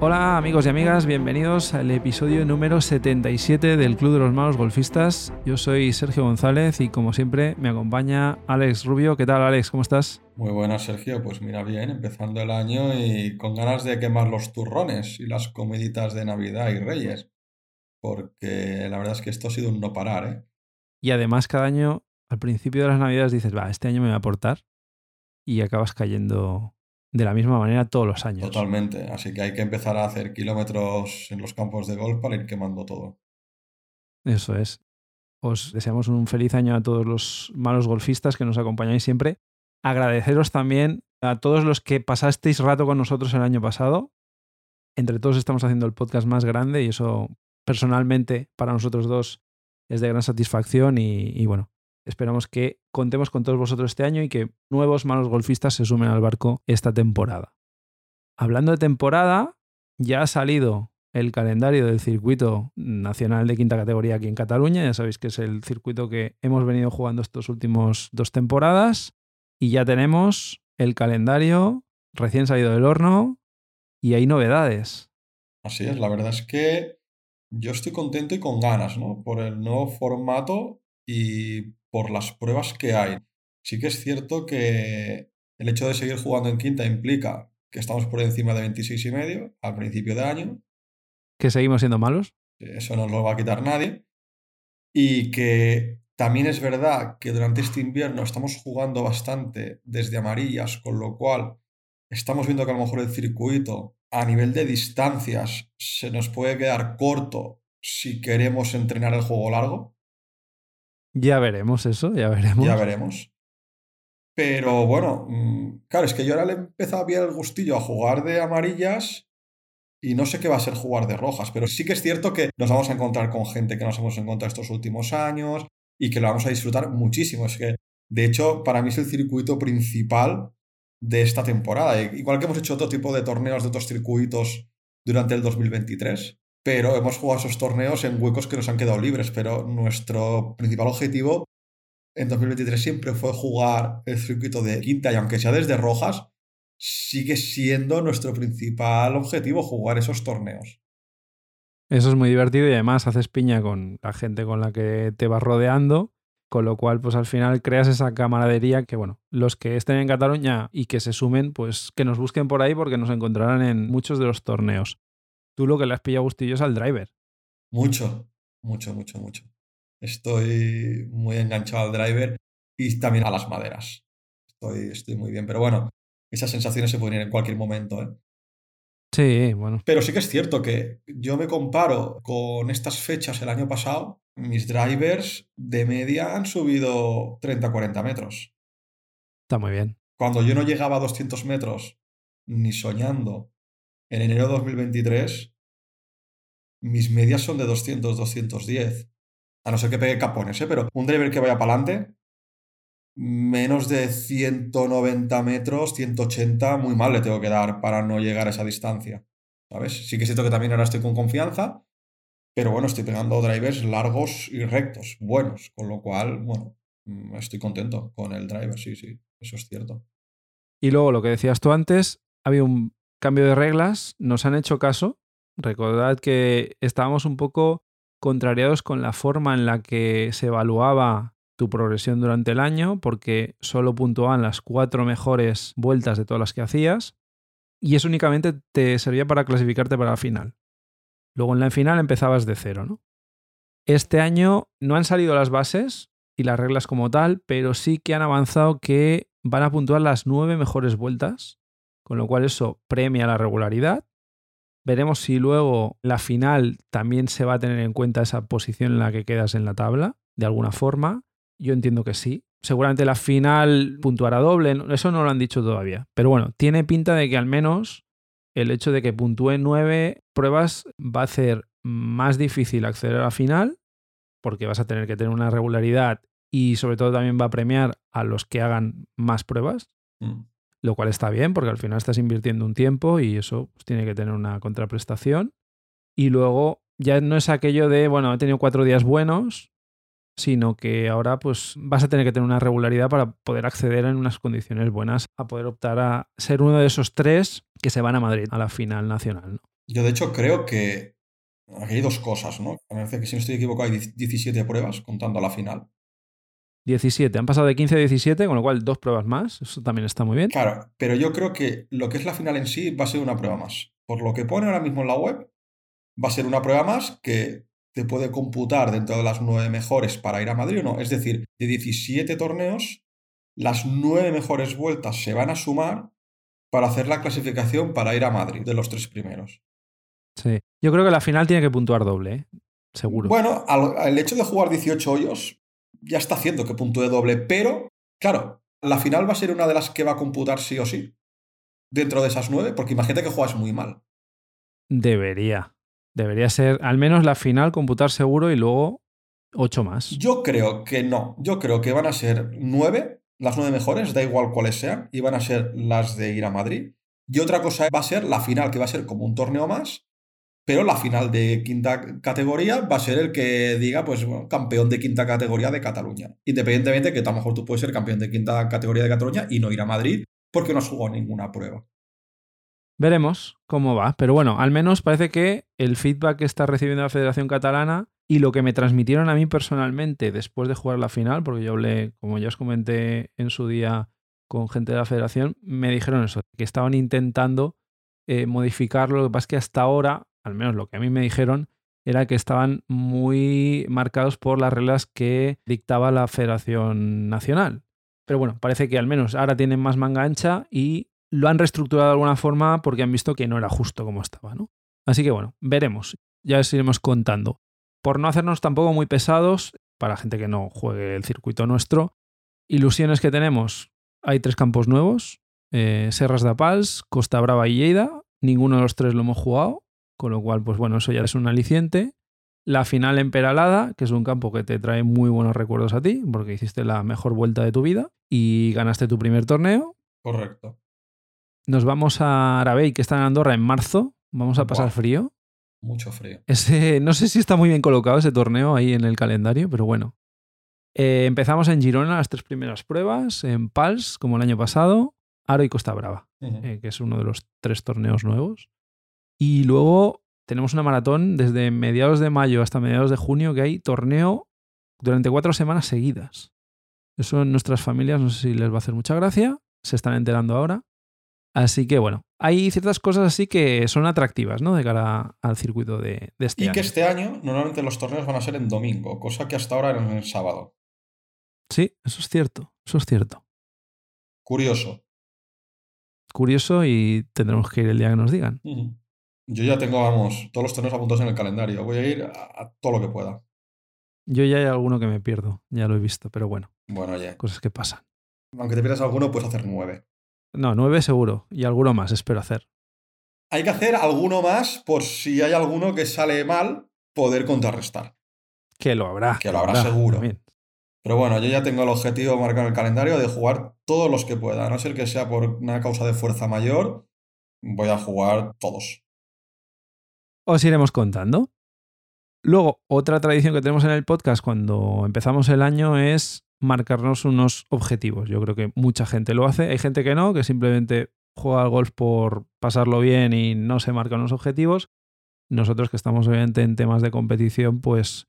Hola amigos y amigas, bienvenidos al episodio número 77 del Club de los Malos Golfistas. Yo soy Sergio González y como siempre me acompaña Alex Rubio. ¿Qué tal Alex? ¿Cómo estás? Muy buenas Sergio, pues mira bien, empezando el año y con ganas de quemar los turrones y las comiditas de Navidad y Reyes, porque la verdad es que esto ha sido un no parar, ¿eh? Y además cada año, al principio de las Navidades dices, va, este año me voy a aportar y acabas cayendo de la misma manera todos los años. Totalmente, así que hay que empezar a hacer kilómetros en los campos de golf para ir quemando todo. Eso es. Os deseamos un feliz año a todos los malos golfistas que nos acompañáis siempre. Agradeceros también a todos los que pasasteis rato con nosotros el año pasado. Entre todos estamos haciendo el podcast más grande y eso personalmente para nosotros dos es de gran satisfacción y, y bueno, Esperamos que contemos con todos vosotros este año y que nuevos malos golfistas se sumen al barco esta temporada. Hablando de temporada, ya ha salido el calendario del circuito nacional de quinta categoría aquí en Cataluña. Ya sabéis que es el circuito que hemos venido jugando estos últimos dos temporadas. Y ya tenemos el calendario recién salido del horno y hay novedades. Así es, la verdad es que yo estoy contento y con ganas, ¿no? Por el nuevo formato y por las pruebas que hay. Sí que es cierto que el hecho de seguir jugando en quinta implica que estamos por encima de 26 y medio al principio de año. ¿Que seguimos siendo malos? Eso no lo va a quitar nadie. Y que también es verdad que durante este invierno estamos jugando bastante desde amarillas, con lo cual estamos viendo que a lo mejor el circuito a nivel de distancias se nos puede quedar corto si queremos entrenar el juego largo. Ya veremos eso, ya veremos. Ya veremos. Pero bueno, mm, claro, es que yo ahora le he empezado a ver el gustillo a jugar de amarillas y no sé qué va a ser jugar de rojas, pero sí que es cierto que nos vamos a encontrar con gente que nos hemos encontrado estos últimos años y que lo vamos a disfrutar muchísimo. Es que, de hecho, para mí es el circuito principal de esta temporada. Igual que hemos hecho otro tipo de torneos de otros circuitos durante el 2023, pero hemos jugado esos torneos en huecos que nos han quedado libres, pero nuestro principal objetivo en 2023 siempre fue jugar el circuito de quinta y aunque sea desde rojas, sigue siendo nuestro principal objetivo jugar esos torneos. Eso es muy divertido y además haces piña con la gente con la que te vas rodeando, con lo cual pues al final creas esa camaradería que bueno, los que estén en Cataluña y que se sumen pues que nos busquen por ahí porque nos encontrarán en muchos de los torneos. Tú lo que le has pillado gustillo es al driver. Mucho, mucho, mucho, mucho. Estoy muy enganchado al driver y también a las maderas. Estoy, estoy muy bien, pero bueno, esas sensaciones se pueden ir en cualquier momento. ¿eh? Sí, bueno. Pero sí que es cierto que yo me comparo con estas fechas el año pasado, mis drivers de media han subido 30-40 metros. Está muy bien. Cuando yo no llegaba a 200 metros, ni soñando, en enero de 2023, mis medias son de 200, 210. A no ser que pegue capones, ¿eh? Pero un driver que vaya para adelante, menos de 190 metros, 180, muy mal le tengo que dar para no llegar a esa distancia. ¿Sabes? Sí que siento que también ahora estoy con confianza, pero bueno, estoy pegando drivers largos y rectos, buenos, con lo cual, bueno, mm, estoy contento con el driver, sí, sí, eso es cierto. Y luego lo que decías tú antes, había un cambio de reglas, nos han hecho caso. Recordad que estábamos un poco contrariados con la forma en la que se evaluaba tu progresión durante el año, porque solo puntuaban las cuatro mejores vueltas de todas las que hacías, y eso únicamente te servía para clasificarte para la final. Luego en la final empezabas de cero, ¿no? Este año no han salido las bases y las reglas como tal, pero sí que han avanzado que van a puntuar las nueve mejores vueltas con lo cual eso premia la regularidad. Veremos si luego la final también se va a tener en cuenta esa posición en la que quedas en la tabla, de alguna forma. Yo entiendo que sí. Seguramente la final puntuará doble, eso no lo han dicho todavía. Pero bueno, tiene pinta de que al menos el hecho de que puntúe nueve pruebas va a hacer más difícil acceder a la final, porque vas a tener que tener una regularidad y sobre todo también va a premiar a los que hagan más pruebas. Mm lo cual está bien porque al final estás invirtiendo un tiempo y eso pues, tiene que tener una contraprestación. Y luego ya no es aquello de, bueno, he tenido cuatro días buenos, sino que ahora pues vas a tener que tener una regularidad para poder acceder en unas condiciones buenas a poder optar a ser uno de esos tres que se van a Madrid a la final nacional. Yo de hecho creo que aquí hay dos cosas, ¿no? Me parece que si no estoy equivocado hay 17 pruebas contando la final. 17, han pasado de 15 a 17, con lo cual dos pruebas más, eso también está muy bien. Claro, pero yo creo que lo que es la final en sí va a ser una prueba más. Por lo que pone ahora mismo en la web, va a ser una prueba más que te puede computar dentro de las nueve mejores para ir a Madrid o no. Es decir, de 17 torneos, las nueve mejores vueltas se van a sumar para hacer la clasificación para ir a Madrid, de los tres primeros. Sí, yo creo que la final tiene que puntuar doble, ¿eh? seguro. Bueno, el hecho de jugar 18 hoyos ya está haciendo que puntúe doble, pero, claro, la final va a ser una de las que va a computar sí o sí dentro de esas nueve, porque imagínate que juegas muy mal. Debería. Debería ser al menos la final computar seguro y luego ocho más. Yo creo que no. Yo creo que van a ser nueve, las nueve mejores, da igual cuáles sean, y van a ser las de ir a Madrid. Y otra cosa va a ser la final, que va a ser como un torneo más, pero la final de quinta categoría va a ser el que diga, pues, campeón de quinta categoría de Cataluña. Independientemente que a lo mejor tú puedes ser campeón de quinta categoría de Cataluña y no ir a Madrid porque no has jugado ninguna prueba. Veremos cómo va, pero bueno, al menos parece que el feedback que está recibiendo la Federación Catalana y lo que me transmitieron a mí personalmente después de jugar la final, porque yo hablé, como ya os comenté en su día con gente de la Federación, me dijeron eso, que estaban intentando eh, modificarlo. Lo que pasa es que hasta ahora, al menos lo que a mí me dijeron, era que estaban muy marcados por las reglas que dictaba la Federación Nacional. Pero bueno, parece que al menos ahora tienen más manga ancha y lo han reestructurado de alguna forma porque han visto que no era justo como estaba, ¿no? Así que bueno, veremos. Ya os iremos contando. Por no hacernos tampoco muy pesados, para gente que no juegue el circuito nuestro, ilusiones que tenemos. Hay tres campos nuevos, eh, Serras de Apals, Costa Brava y Lleida. Ninguno de los tres lo hemos jugado, con lo cual, pues bueno, eso ya es un aliciente. La final en Peralada, que es un campo que te trae muy buenos recuerdos a ti, porque hiciste la mejor vuelta de tu vida y ganaste tu primer torneo. Correcto. Nos vamos a Arabey, que está en Andorra, en marzo. Vamos a pasar frío. Mucho frío. Ese, no sé si está muy bien colocado ese torneo ahí en el calendario, pero bueno. Eh, empezamos en Girona las tres primeras pruebas, en Pals, como el año pasado, Aro y Costa Brava, eh, que es uno de los tres torneos nuevos. Y luego tenemos una maratón desde mediados de mayo hasta mediados de junio que hay torneo durante cuatro semanas seguidas. Eso en nuestras familias no sé si les va a hacer mucha gracia, se están enterando ahora. Así que bueno, hay ciertas cosas así que son atractivas, ¿no? De cara al circuito de, este año. Y que este año normalmente los torneos van a ser en domingo, cosa que hasta ahora era en el sábado. Sí, eso es cierto, eso es cierto. Curioso. Curioso y tendremos que ir el día que nos digan. Yo ya tengo, vamos, todos los torneos apuntados en el calendario. Voy a ir a, todo lo que pueda. Yo ya hay alguno que me pierdo, ya lo he visto, pero bueno. Bueno, ya. Cosas que pasan. Aunque te pierdas alguno, puedes hacer nueve. No, nueve seguro. Y alguno más, espero hacer. Hay que hacer alguno más por si hay alguno que sale mal, poder contrarrestar. Que lo habrá. Que lo habrá, seguro. Pero bueno, yo ya tengo el objetivo marcado en el calendario de jugar todos los que pueda. A no ser que sea por una causa de fuerza mayor, voy a jugar todos. Os iremos contando. Luego, otra tradición que tenemos en el podcast cuando empezamos el año es marcarnos unos objetivos. Yo creo que mucha gente lo hace. Hay gente que no, que simplemente juega al golf por pasarlo bien y no se marcan unos objetivos. Nosotros que estamos obviamente en temas de competición, pues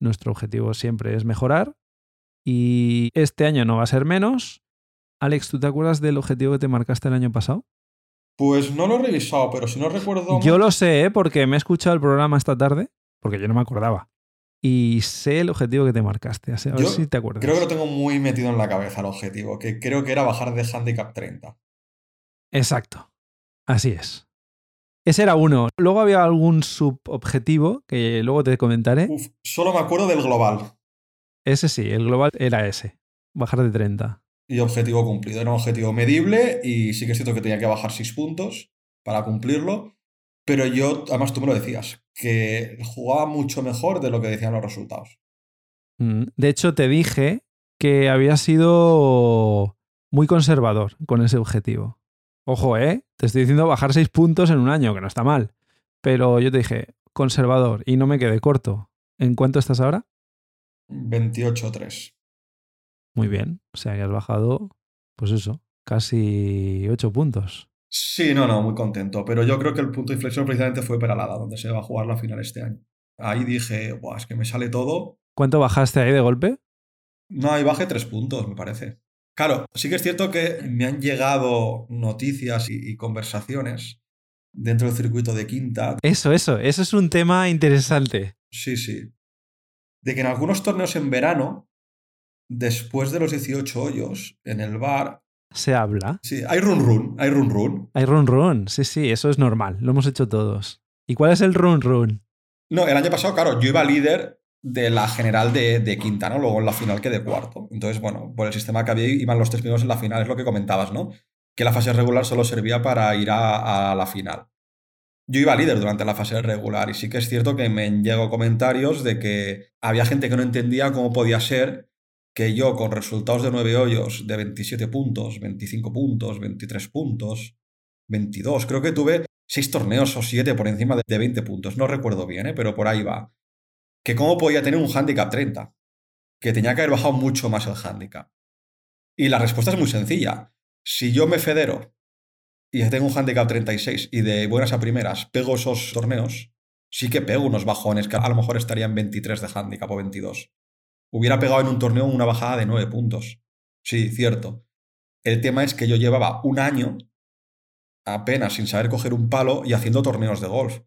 nuestro objetivo siempre es mejorar. Y este año no va a ser menos. Alex, ¿tú te acuerdas del objetivo que te marcaste el año pasado? Pues no lo he revisado, pero si no recuerdo... Yo lo sé, ¿eh? porque me he escuchado el programa esta tarde, porque yo no me acordaba y sé el objetivo que te marcaste. A ver si te acuerdas. Creo que lo tengo muy metido en la cabeza el objetivo, que creo que era bajar de handicap 30. Exacto. Así es. Ese era uno. Luego había algún subobjetivo que luego te comentaré. Uf, solo me acuerdo del global. Ese sí, el global era ese. Bajar de 30. Y objetivo cumplido. Era un objetivo medible y sí que es cierto que tenía que bajar 6 puntos para cumplirlo. Pero yo, además tú me lo decías, que jugaba mucho mejor de lo que decían los resultados. Mm, de hecho, te dije que había sido muy conservador con ese objetivo. Ojo, ¿eh? Te estoy diciendo bajar seis puntos en un año, que no está mal. Pero yo te dije, conservador, y no me quedé corto. ¿En cuánto estás ahora? 28-3. Muy bien. O sea que has bajado, pues eso, casi 8 puntos. Sí, no, no, muy contento. Pero yo creo que el punto de inflexión precisamente fue Peralada, donde se va a jugar la final este año. Ahí dije, Buah, es que me sale todo. ¿Cuánto bajaste ahí de golpe? No, ahí bajé tres puntos, me parece. Claro, sí que es cierto que me han llegado noticias y, y conversaciones dentro del circuito de quinta. Eso, eso, eso es un tema interesante. Sí, sí. De que en algunos torneos en verano, después de los 18 hoyos, en el bar, Se habla. sí, hay run run, hay run run. Hay run run. Sí, sí, eso es normal. Lo hemos hecho todos. ¿Y cuál es el run run? No, el año pasado, claro, yo iba líder de la general de, de quinta, ¿no? Luego en la final quedé cuarto. Entonces, bueno, por el sistema que había iban los tres primeros en la final, es lo que comentabas, ¿no? Que la fase regular solo servía para ir a, a la final. Yo iba líder durante la fase regular y sí que es cierto que me llegó comentarios de que había gente que no entendía cómo podía ser que yo con resultados de nueve hoyos de 27 puntos, 25 puntos, 23 puntos, 22, creo que tuve seis torneos o siete por encima de- de 20 puntos, no recuerdo bien, ¿eh? pero por ahí va. Que cómo podía tener un handicap 30, que tenía que haber bajado mucho más el handicap. Y la respuesta es muy sencilla. Si yo me federo y tengo un handicap 36 y de buenas a primeras pego esos torneos, sí que pego unos bajones que a lo mejor estarían 23 de handicap o 22. Hubiera pegado en un torneo una bajada de 9 puntos. Sí, cierto. El tema es que yo llevaba un año apenas sin saber coger un palo y haciendo torneos de golf,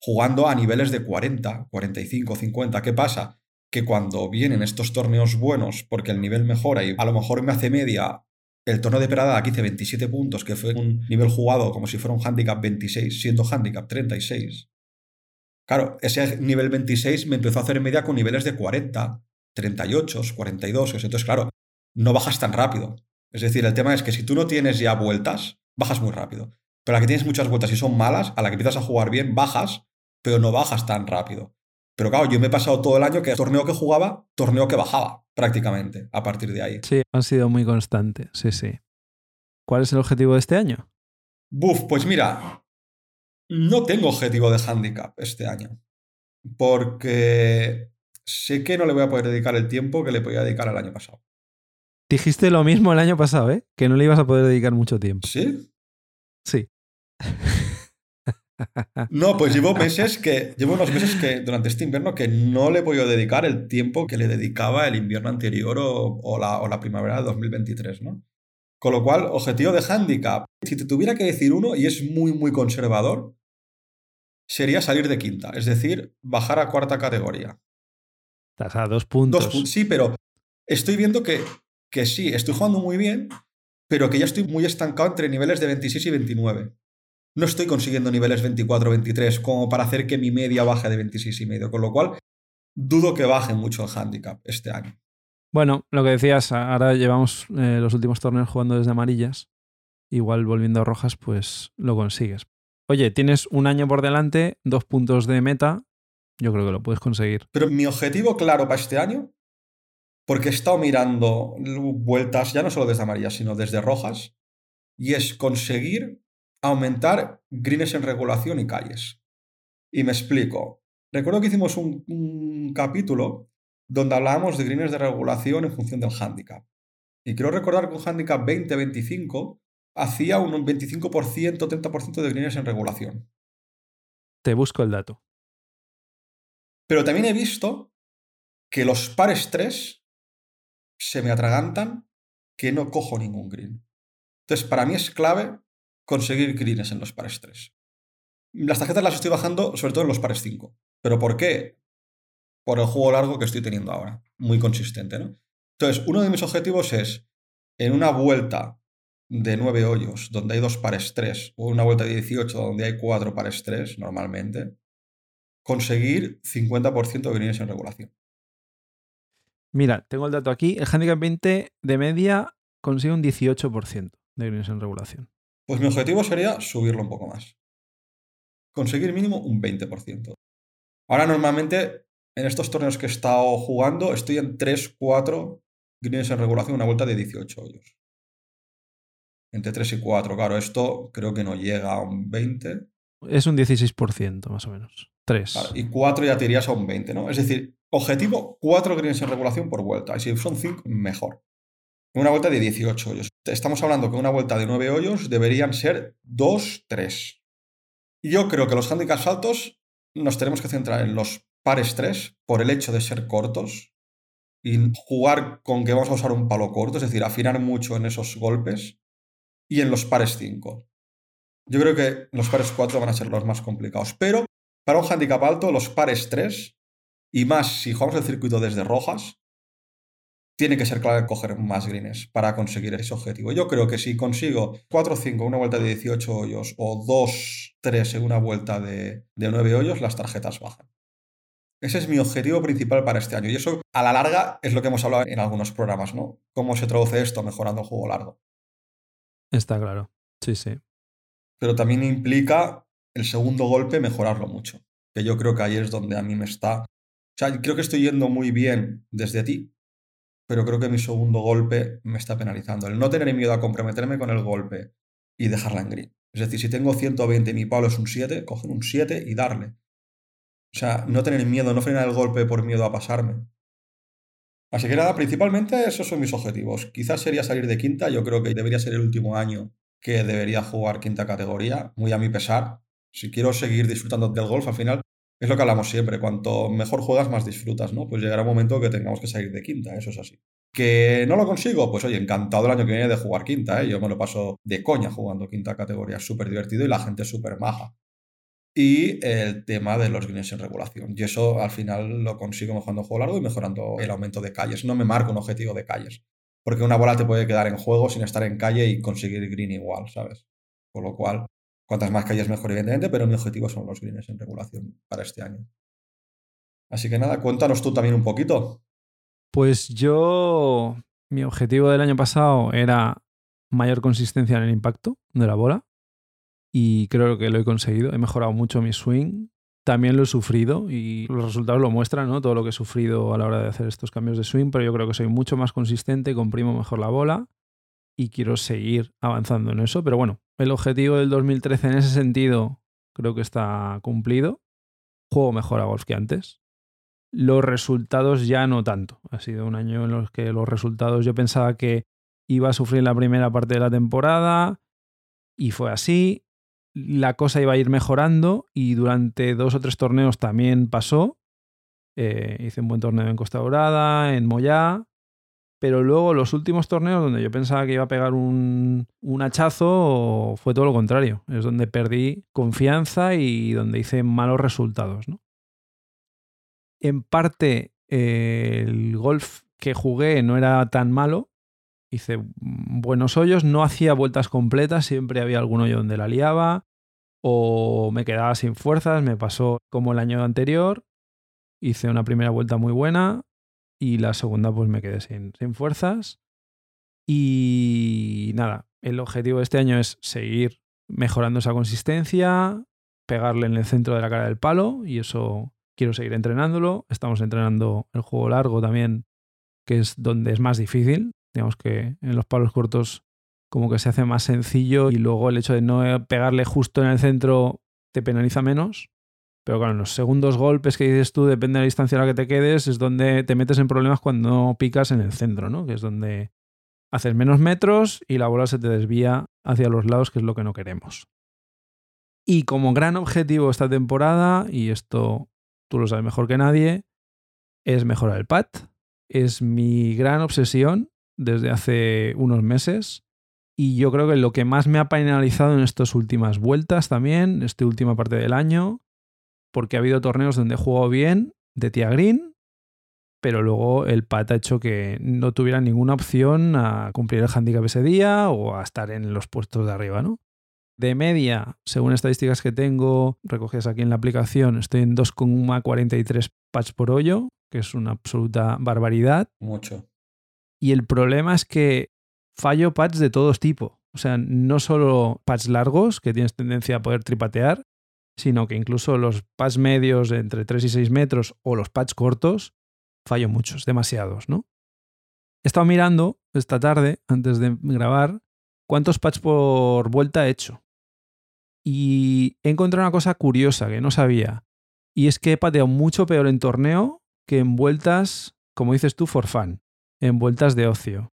jugando a niveles de 40, 45, 50. ¿Qué pasa? Que cuando vienen estos torneos buenos, porque el nivel mejora y a lo mejor me hace media el torneo de Perada que hice 27 puntos, que fue un nivel jugado como si fuera un handicap 26, siendo handicap 36. Claro, ese nivel 26 me empezó a hacer media con niveles de 40, 38, 42. Entonces, claro, no bajas tan rápido. Es decir, el tema es que si tú no tienes ya vueltas, bajas muy rápido. Pero a la que tienes muchas vueltas y son malas, a la que empiezas a jugar bien, bajas, pero no bajas tan rápido. Pero claro, yo me he pasado todo el año que torneo que jugaba, torneo que bajaba, prácticamente, a partir de ahí. Sí, han sido muy constantes. Sí, sí. ¿Cuál es el objetivo de este año? Buf, pues mira, no tengo objetivo de handicap este año. Porque sé que no le voy a poder dedicar el tiempo que le podía dedicar el año pasado. Dijiste lo mismo el año pasado, ¿eh? Que no le ibas a poder dedicar mucho tiempo. ¿Sí? Sí. No, pues llevo meses que. Llevo unos meses que durante este invierno que no le he podido dedicar el tiempo que le dedicaba el invierno anterior o, o la, o la primavera de 2023, ¿no? Con lo cual, objetivo de handicap. Si te tuviera que decir uno, y es muy, muy conservador, sería salir de quinta, es decir, bajar a cuarta categoría. Estás a dos puntos. Dos. Sí, pero estoy viendo que, que sí, estoy jugando muy bien, pero que ya estoy muy estancado entre niveles de 26 y 29. No estoy consiguiendo niveles 24-23 como para hacer que mi media baje de 26 y medio, con lo cual dudo que baje mucho el handicap este año. Bueno, lo que decías, ahora llevamos eh, los últimos torneos jugando desde amarillas. Igual volviendo a rojas, pues lo consigues. Oye, tienes un año por delante, dos puntos de meta. Yo creo que lo puedes conseguir. Pero mi objetivo claro para este año, porque he estado mirando vueltas, ya no solo desde amarillas, sino desde rojas, y es conseguir aumentar greens en regulación y calles. Y me explico. Recuerdo que hicimos un, un capítulo donde hablábamos de greens de regulación en función del handicap. Y quiero recordar que un handicap 20-25 hacía un 25%, 30% de greens en regulación. Te busco el dato. Pero también he visto que los pares 3 se me atragantan que no cojo ningún green. Entonces, para mí es clave conseguir greens en los pares 3. Las tarjetas las estoy bajando sobre todo en los pares 5. ¿Pero por qué? Por el juego largo que estoy teniendo ahora. Muy consistente, ¿no? Entonces, uno de mis objetivos es, en una vuelta de 9 hoyos, donde hay dos pares 3, o una vuelta de 18, donde hay cuatro pares 3, normalmente, conseguir 50% de greens en regulación. Mira, tengo el dato aquí. El handicap 20 de media consigue un 18% de greens en regulación. Pues mi objetivo sería subirlo un poco más. Conseguir mínimo un 20%. Ahora normalmente en estos torneos que he estado jugando estoy en 3, 4 greens en regulación, una vuelta de 18 hoyos. Entre 3 y 4, claro, esto creo que no llega a un 20. Es un 16% más o menos. 3. Claro, y 4 ya te irías a un 20, ¿no? Es decir, Objetivo, 4 greens en regulación por vuelta. Y si son 5, mejor. Una vuelta de 18 hoyos. Estamos hablando que una vuelta de 9 hoyos deberían ser 2, 3. Yo creo que los handicaps altos nos tenemos que centrar en los pares 3 por el hecho de ser cortos y jugar con que vamos a usar un palo corto, es decir, afinar mucho en esos golpes y en los pares 5. Yo creo que los pares 4 van a ser los más complicados, pero para un handicap alto, los pares 3 y más si jugamos el circuito desde rojas, tiene que ser clave coger más greens para conseguir ese objetivo. Yo creo que si consigo 4 5 una vuelta de 18 hoyos o 2 3 en una vuelta de, de 9 hoyos, las tarjetas bajan. Ese es mi objetivo principal para este año. Y eso, a la larga, es lo que hemos hablado en algunos programas, ¿no? ¿Cómo se traduce esto mejorando el juego largo? Está claro. Sí, sí. Pero también implica el segundo golpe mejorarlo mucho. Que yo creo que ahí es donde a mí me está. O sea, creo que estoy yendo muy bien desde ti, pero creo que mi segundo golpe me está penalizando. El no tener miedo a comprometerme con el golpe y dejarla en green. Es decir, si tengo 120 y mi palo es un 7, coger un 7 y darle. O sea, no tener miedo, no frenar el golpe por miedo a pasarme. Así que nada, principalmente esos son mis objetivos. Quizás sería salir de quinta, yo creo que debería ser el último año que debería jugar quinta categoría, muy a mi pesar. Si quiero seguir disfrutando del golf, al final es lo que hablamos siempre, cuanto mejor juegas, más disfrutas, ¿no? Pues llegará un momento que tengamos que salir de quinta, eso es así. ¿Que no lo consigo? Pues oye, encantado el año que viene de jugar quinta, ¿eh? Yo me lo paso de coña jugando quinta categoría, súper divertido y la gente súper maja y el tema de los greens en regulación. Y eso al final lo consigo mejorando el juego largo y mejorando el aumento de calles. No me marco un objetivo de calles, porque una bola te puede quedar en juego sin estar en calle y conseguir green igual, ¿sabes? Con lo cual, cuantas más calles mejor, evidentemente, pero mi objetivo son los greens en regulación para este año. Así que nada, cuéntanos tú también un poquito. Pues yo, mi objetivo del año pasado era mayor consistencia en el impacto de la bola y creo que lo he conseguido. He mejorado mucho mi swing. También lo he sufrido y los resultados lo muestran, ¿no? Todo lo que he sufrido a la hora de hacer estos cambios de swing, pero yo creo que soy mucho más consistente, comprimo mejor la bola y quiero seguir avanzando en eso. Pero bueno, el objetivo del 2013 en ese sentido creo que está cumplido. Juego mejor a golf que antes. Los resultados ya no tanto. Ha sido un año en los que los resultados yo pensaba que iba a sufrir la primera parte de la temporada y fue así la cosa iba a ir mejorando y durante dos o tres torneos también pasó. Eh, hice un buen torneo en Costa Dorada, en Moyá, pero luego los últimos torneos donde yo pensaba que iba a pegar un, un hachazo fue todo lo contrario. Es donde perdí confianza y donde hice malos resultados. ¿no? En parte, eh, el golf que jugué no era tan malo, hice buenos hoyos, no hacía vueltas completas, siempre había algún hoyo donde la liaba o me quedaba sin fuerzas, me pasó como el año anterior, hice una primera vuelta muy buena y la segunda pues me quedé sin, fuerzas. Y nada, el objetivo de este año es seguir mejorando esa consistencia, pegarle en el centro de la cara del palo y eso quiero seguir entrenándolo. Estamos entrenando el juego largo también, que es donde es más difícil. Digamos que en los palos cortos como que se hace más sencillo y luego el hecho de no pegarle justo en el centro te penaliza menos. Pero claro, en los segundos golpes que dices tú, depende de la distancia a la que te quedes, es donde te metes en problemas cuando picas en el centro, ¿no? Que es donde haces menos metros y la bola se te desvía hacia los lados, que es lo que no queremos. Y como gran objetivo esta temporada, y esto tú lo sabes mejor que nadie, es mejorar el pad. Es mi gran obsesión desde hace unos meses. Y yo creo que lo que más me ha penalizado en estas últimas vueltas también, esta última parte del año, porque ha habido torneos donde he jugado bien de tía green, pero luego el pat ha hecho que no tuviera ninguna opción a cumplir el handicap ese día o a estar en los puestos de arriba, ¿no? De media, según estadísticas que tengo recogidas aquí en la aplicación, estoy en 2,43 pats por hoyo, que es una absoluta barbaridad. Mucho. Y el problema es que fallo pads de todos tipos. O sea, no solo pads largos, que tienes tendencia a poder tripatear, sino que incluso los pads medios de entre 3 y 6 metros o los pads cortos, fallo muchos, demasiados, ¿no? He estado mirando esta tarde, antes de grabar, cuántos pads por vuelta he hecho. Y he encontrado una cosa curiosa que no sabía. Y es que he pateado mucho peor en torneo que en vueltas, como dices tú, for fun, en vueltas de ocio.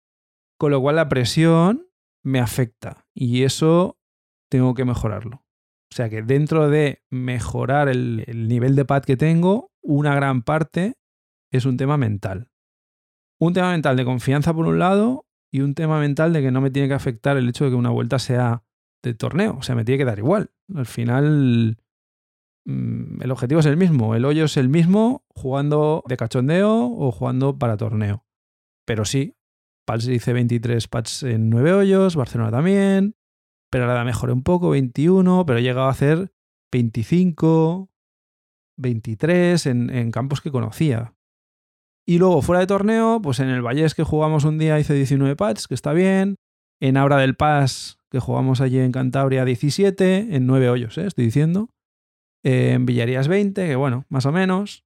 Con lo cual la presión me afecta y eso tengo que mejorarlo. O sea que dentro de mejorar el, el nivel de pad que tengo, una gran parte es un tema mental. Un tema mental de confianza por un lado y un tema mental de que no me tiene que afectar el hecho de que una vuelta sea de torneo. O sea, me tiene que dar igual. Al final, mm, el objetivo es el mismo. El hoyo es el mismo jugando de cachondeo o jugando para torneo. Pero sí, Pals dice 23 pads en 9 hoyos, Barcelona también. Pero ahora mejoré un poco, 21, pero he llegado a hacer 25, 23 en, campos que conocía. Y luego fuera de torneo, pues en el Vallés que jugamos un día hice 19 pads, que está bien. En Aura del Paz, que jugamos allí en Cantabria, 17, en 9 hoyos, ¿eh? estoy diciendo. En Villarías 20, que bueno, más o menos.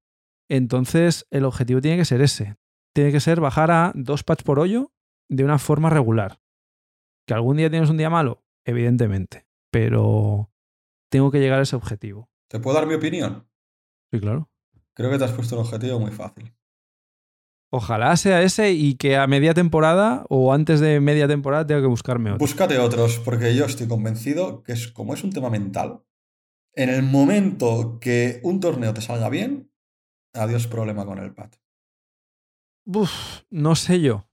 Entonces el objetivo tiene que ser ese. Tiene que ser bajar a dos pads por hoyo de una forma regular. Que algún día tienes un día malo, evidentemente. Pero tengo que llegar a ese objetivo. ¿Te puedo dar mi opinión? Sí, claro. Creo que te has puesto un objetivo muy fácil. Ojalá sea ese y que a media temporada o antes de media temporada tenga que buscarme otro. Búscate otros, porque yo estoy convencido que es como es un tema mental. En el momento que un torneo te salga bien, adiós problema con el pad. Uf, no sé yo.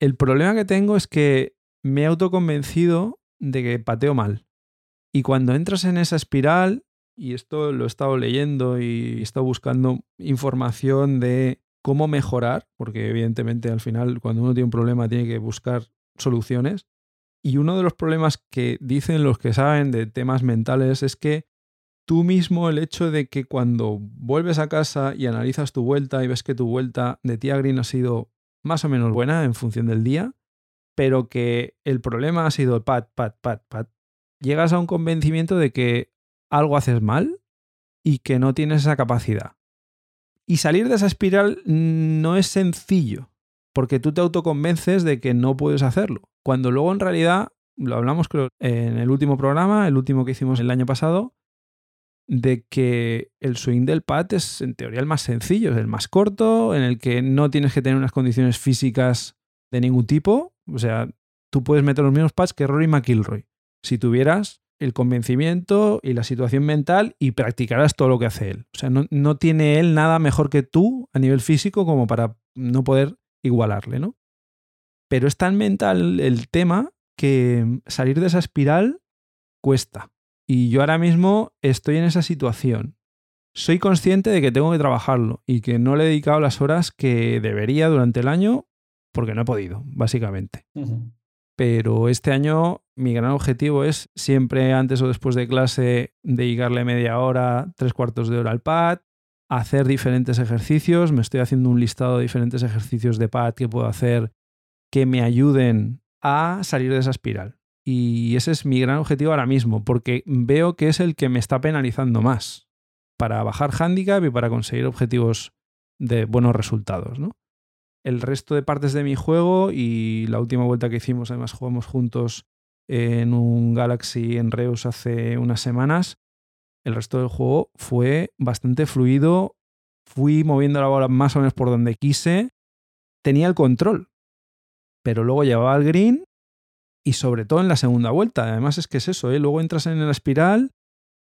El problema que tengo es que me he autoconvencido de que pateo mal. Y cuando entras en esa espiral, y esto lo he estado leyendo y he estado buscando información de cómo mejorar, porque evidentemente al final cuando uno tiene un problema tiene que buscar soluciones. Y uno de los problemas que dicen los que saben de temas mentales es que tú mismo el hecho de que cuando vuelves a casa y analizas tu vuelta y ves que tu vuelta de tía green ha sido más o menos buena en función del día, pero que el problema ha sido pat, pat, pat, pat, llegas a un convencimiento de que algo haces mal y que no tienes esa capacidad. Y salir de esa espiral no es sencillo, porque tú te autoconvences de que no puedes hacerlo, cuando luego en realidad, lo hablamos creo en el último programa, el último que hicimos el año pasado, de que el swing del pad es en teoría el más sencillo, es el más corto, en el que no tienes que tener unas condiciones físicas de ningún tipo. O sea, tú puedes meter los mismos pads que Rory McIlroy. Si tuvieras el convencimiento y la situación mental y practicarás todo lo que hace él. O sea, no, no, tiene él nada mejor que tú a nivel físico como para no poder igualarle, ¿no? Pero es tan mental el tema que salir de esa espiral cuesta. Y yo ahora mismo estoy en esa situación. Soy consciente de que tengo que trabajarlo y que no le he dedicado las horas que debería durante el año porque no he podido, básicamente. Uh -huh pero este año mi gran objetivo es siempre antes o después de clase dedicarle media hora, tres cuartos de hora al pad, hacer diferentes ejercicios. Me estoy haciendo un listado de diferentes ejercicios de pad que puedo hacer que me ayuden a salir de esa espiral. Y ese es mi gran objetivo ahora mismo, porque veo que es el que me está penalizando más para bajar handicap y para conseguir objetivos de buenos resultados, ¿no? El resto de partes de mi juego y la última vuelta que hicimos, además jugamos juntos en un Galaxy en Reus hace unas semanas, el resto del juego fue bastante fluido, fui moviendo la bola más o menos por donde quise, tenía el control, pero luego llevaba el green y sobre todo en la segunda vuelta, además es que es eso, ¿eh? luego entras en la espiral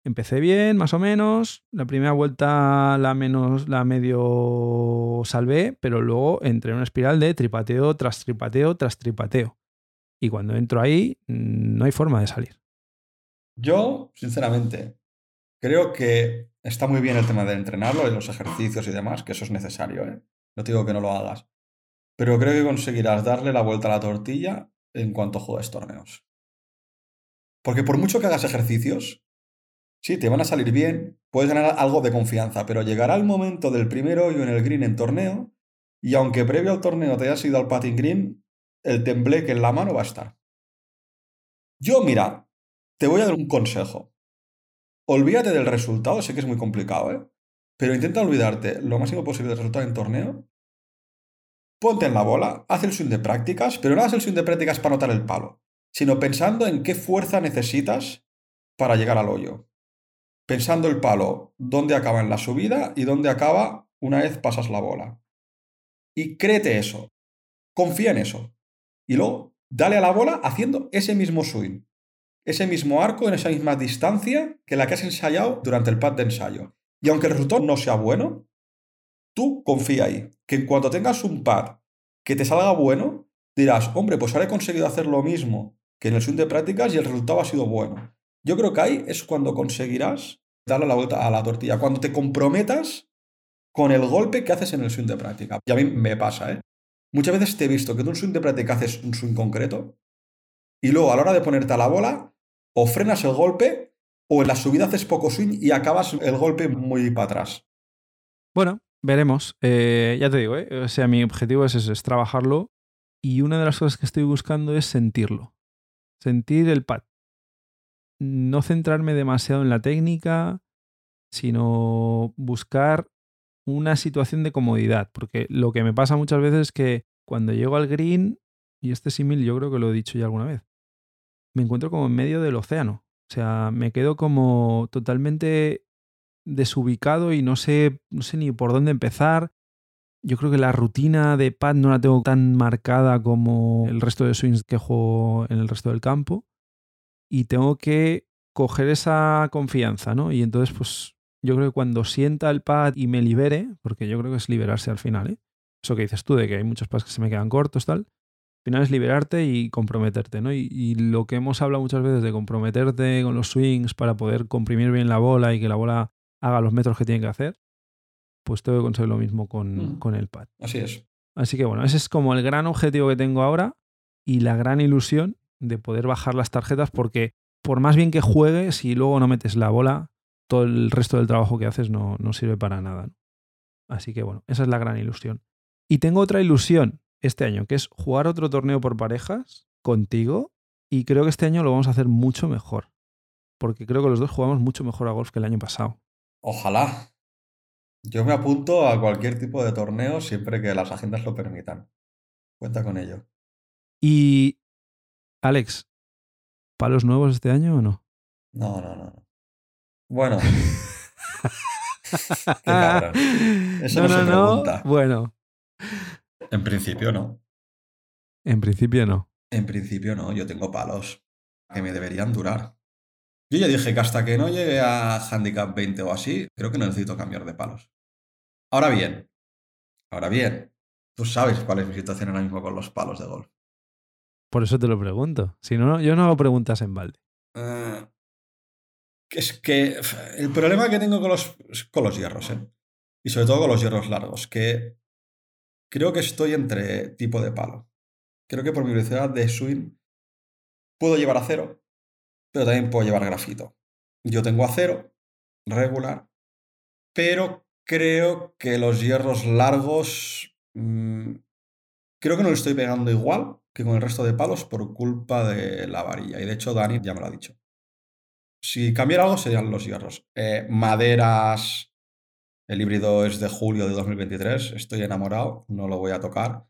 Empecé bien, más o menos. La primera vuelta la menos, la medio salvé, pero luego entré en una espiral de tripateo tras tripateo tras tripateo. Y cuando entro ahí, no hay forma de salir. Yo, sinceramente, creo que está muy bien el tema de entrenarlo y los ejercicios y demás, que eso es necesario, ¿eh? No te digo que no lo hagas. Pero creo que conseguirás darle la vuelta a la tortilla en cuanto juegues torneos. Porque por mucho que hagas ejercicios, Sí, te van a salir bien, puedes ganar algo de confianza, pero llegará el momento del primer hoyo en el green en torneo y aunque previo al torneo te hayas ido al patting green, el tembleque en la mano va a estar. Yo, mira, te voy a dar un consejo. Olvídate del resultado, sé que es muy complicado, ¿eh? Pero intenta olvidarte lo máximo posible del resultado en torneo. Ponte en la bola, haz el swing de prácticas, pero no haz el swing de prácticas para notar el palo, sino pensando en qué fuerza necesitas para llegar al hoyo pensando el palo dónde acaba en la subida y dónde acaba una vez pasas la bola. Y créete eso. Confía en eso. Y luego dale a la bola haciendo ese mismo swing. Ese mismo arco en esa misma distancia que la que has ensayado durante el pad de ensayo. Y aunque el resultado no sea bueno, tú confía ahí. Que en cuanto tengas un pad que te salga bueno, dirás, hombre, pues ahora he conseguido hacer lo mismo que en el swing de prácticas y el resultado ha sido bueno. Yo creo que ahí es cuando conseguirás darle la vuelta a la tortilla, cuando te comprometas con el golpe que haces en el swing de práctica. Y a mí me pasa, ¿eh? Muchas veces te he visto que en un swing de práctica haces un swing concreto y luego a la hora de ponerte a la bola o frenas el golpe o en la subida haces poco swing y acabas el golpe muy para atrás. Bueno, veremos. Eh, ya te digo, ¿eh? o sea, mi objetivo es, es trabajarlo y una de las cosas que estoy buscando es sentirlo. Sentir el pad. No centrarme demasiado en la técnica, sino buscar una situación de comodidad. Porque lo que me pasa muchas veces es que cuando llego al green, y este símil yo creo que lo he dicho ya alguna vez, me encuentro como en medio del océano. O sea, me quedo como totalmente desubicado y no sé, no sé ni por dónde empezar. Yo creo que la rutina de pad no la tengo tan marcada como el resto de swings que juego en el resto del campo. Y tengo que coger esa confianza, ¿no? Y entonces, pues, yo creo que cuando sienta el pad y me libere, porque yo creo que es liberarse al final, ¿eh? Eso que dices tú, de que hay muchos pads que se me quedan cortos, tal. Al final es liberarte y comprometerte, ¿no? Y, y lo que hemos hablado muchas veces de comprometerte con los swings para poder comprimir bien la bola y que la bola haga los metros que tiene que hacer, pues tengo que conseguir lo mismo con, Mm. con el pad. Así es. Así que bueno, ese es como el gran objetivo que tengo ahora y la gran ilusión de poder bajar las tarjetas porque por más bien que juegues y luego no metes la bola, todo el resto del trabajo que haces no, no sirve para nada. Así que bueno, esa es la gran ilusión. Y tengo otra ilusión este año, que es jugar otro torneo por parejas contigo y creo que este año lo vamos a hacer mucho mejor. Porque creo que los dos jugamos mucho mejor a golf que el año pasado. Ojalá. Yo me apunto a cualquier tipo de torneo siempre que las agendas lo permitan. Cuenta con ello. Y, Alex, ¿palos nuevos este año o no? No, no, no. no. Bueno, Qué cabrón. Eso no se pregunta. Bueno, en principio no. en principio no. En principio no. Yo tengo palos que me deberían durar. Yo ya dije que hasta que no llegue a handicap 20 o así, creo que no necesito cambiar de palos. Ahora bien, ahora bien, tú sabes cuál es mi situación ahora mismo con los palos de golf. Por eso te lo pregunto. Si no, yo no hago preguntas en balde. Que es que el problema que tengo con los, con los hierros, ¿eh? y sobre todo con los hierros largos, que creo que estoy entre tipo de palo. Creo que por mi velocidad de swing puedo llevar acero, pero también puedo llevar grafito. Yo tengo acero, regular, pero creo que los hierros largos mm, creo que no le estoy pegando igual que con el resto de palos por culpa de la varilla. Y de hecho Dani ya me lo ha dicho. Si cambiara algo serían los hierros. Eh, maderas, el híbrido es de julio de 2023, estoy enamorado, no lo voy a tocar.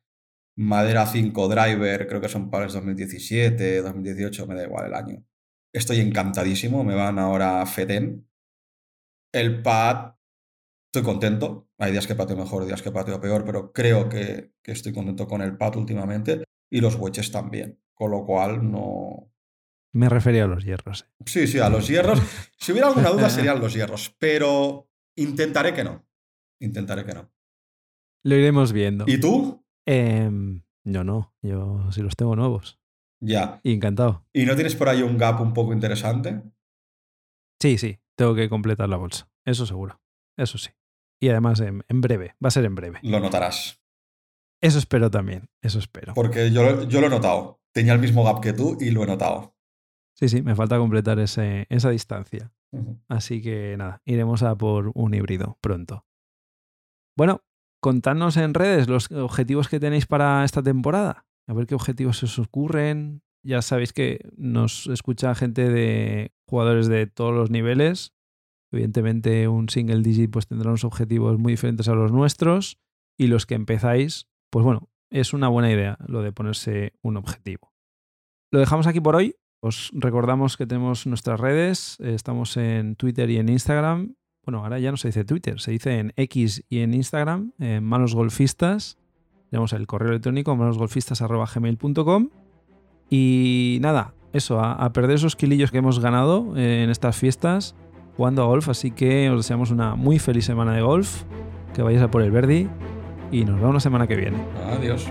Madera 5 Driver, creo que son palos 2017, 2018, me da igual el año. Estoy encantadísimo, me van ahora a FETEN. El pad, estoy contento. Hay días que pateo mejor, días que pateo peor, pero creo que, que estoy contento con el pad últimamente. Y los wedges también. Con lo cual no, Me refería a los hierros. eh. Sí, sí, a los hierros. Si hubiera alguna duda serían los hierros, pero intentaré que no. Intentaré que no. Lo iremos viendo. ¿Y tú? Em, yo no, yo sí los tengo nuevos. Ya. Y encantado. ¿Y no tienes por ahí un gap un poco interesante? Sí, sí, tengo que completar la bolsa. Eso seguro. Eso sí. Y además en, en breve, va a ser en breve. Lo notarás. Eso espero también, eso espero. Porque yo, yo lo he notado. Tenía el mismo gap que tú y lo he notado. Sí, sí, me falta completar ese- esa distancia. Así que nada, iremos a por un híbrido pronto. Bueno, contadnos en redes los objetivos que tenéis para esta temporada. A ver qué objetivos se os ocurren. Ya sabéis que nos escucha gente de jugadores de todos los niveles. Evidentemente, un single digit pues tendrá unos objetivos muy diferentes a los nuestros. Y los que empezáis, pues bueno, es una buena idea lo de ponerse un objetivo. Lo dejamos aquí por hoy. Os recordamos que tenemos nuestras redes. Estamos en Twitter y en Instagram. bueno, ahora ya no se dice Twitter, se dice en X y en Instagram, en Manos Golfistas. Tenemos el correo electrónico manosgolfistas.gmail.com. Y nada, eso, a, perder esos kilillos que hemos ganado eh, en estas fiestas jugando a golf. Así que os deseamos una muy feliz semana de golf, que vayáis a por el Verdi y nos vemos la semana que viene. Adiós.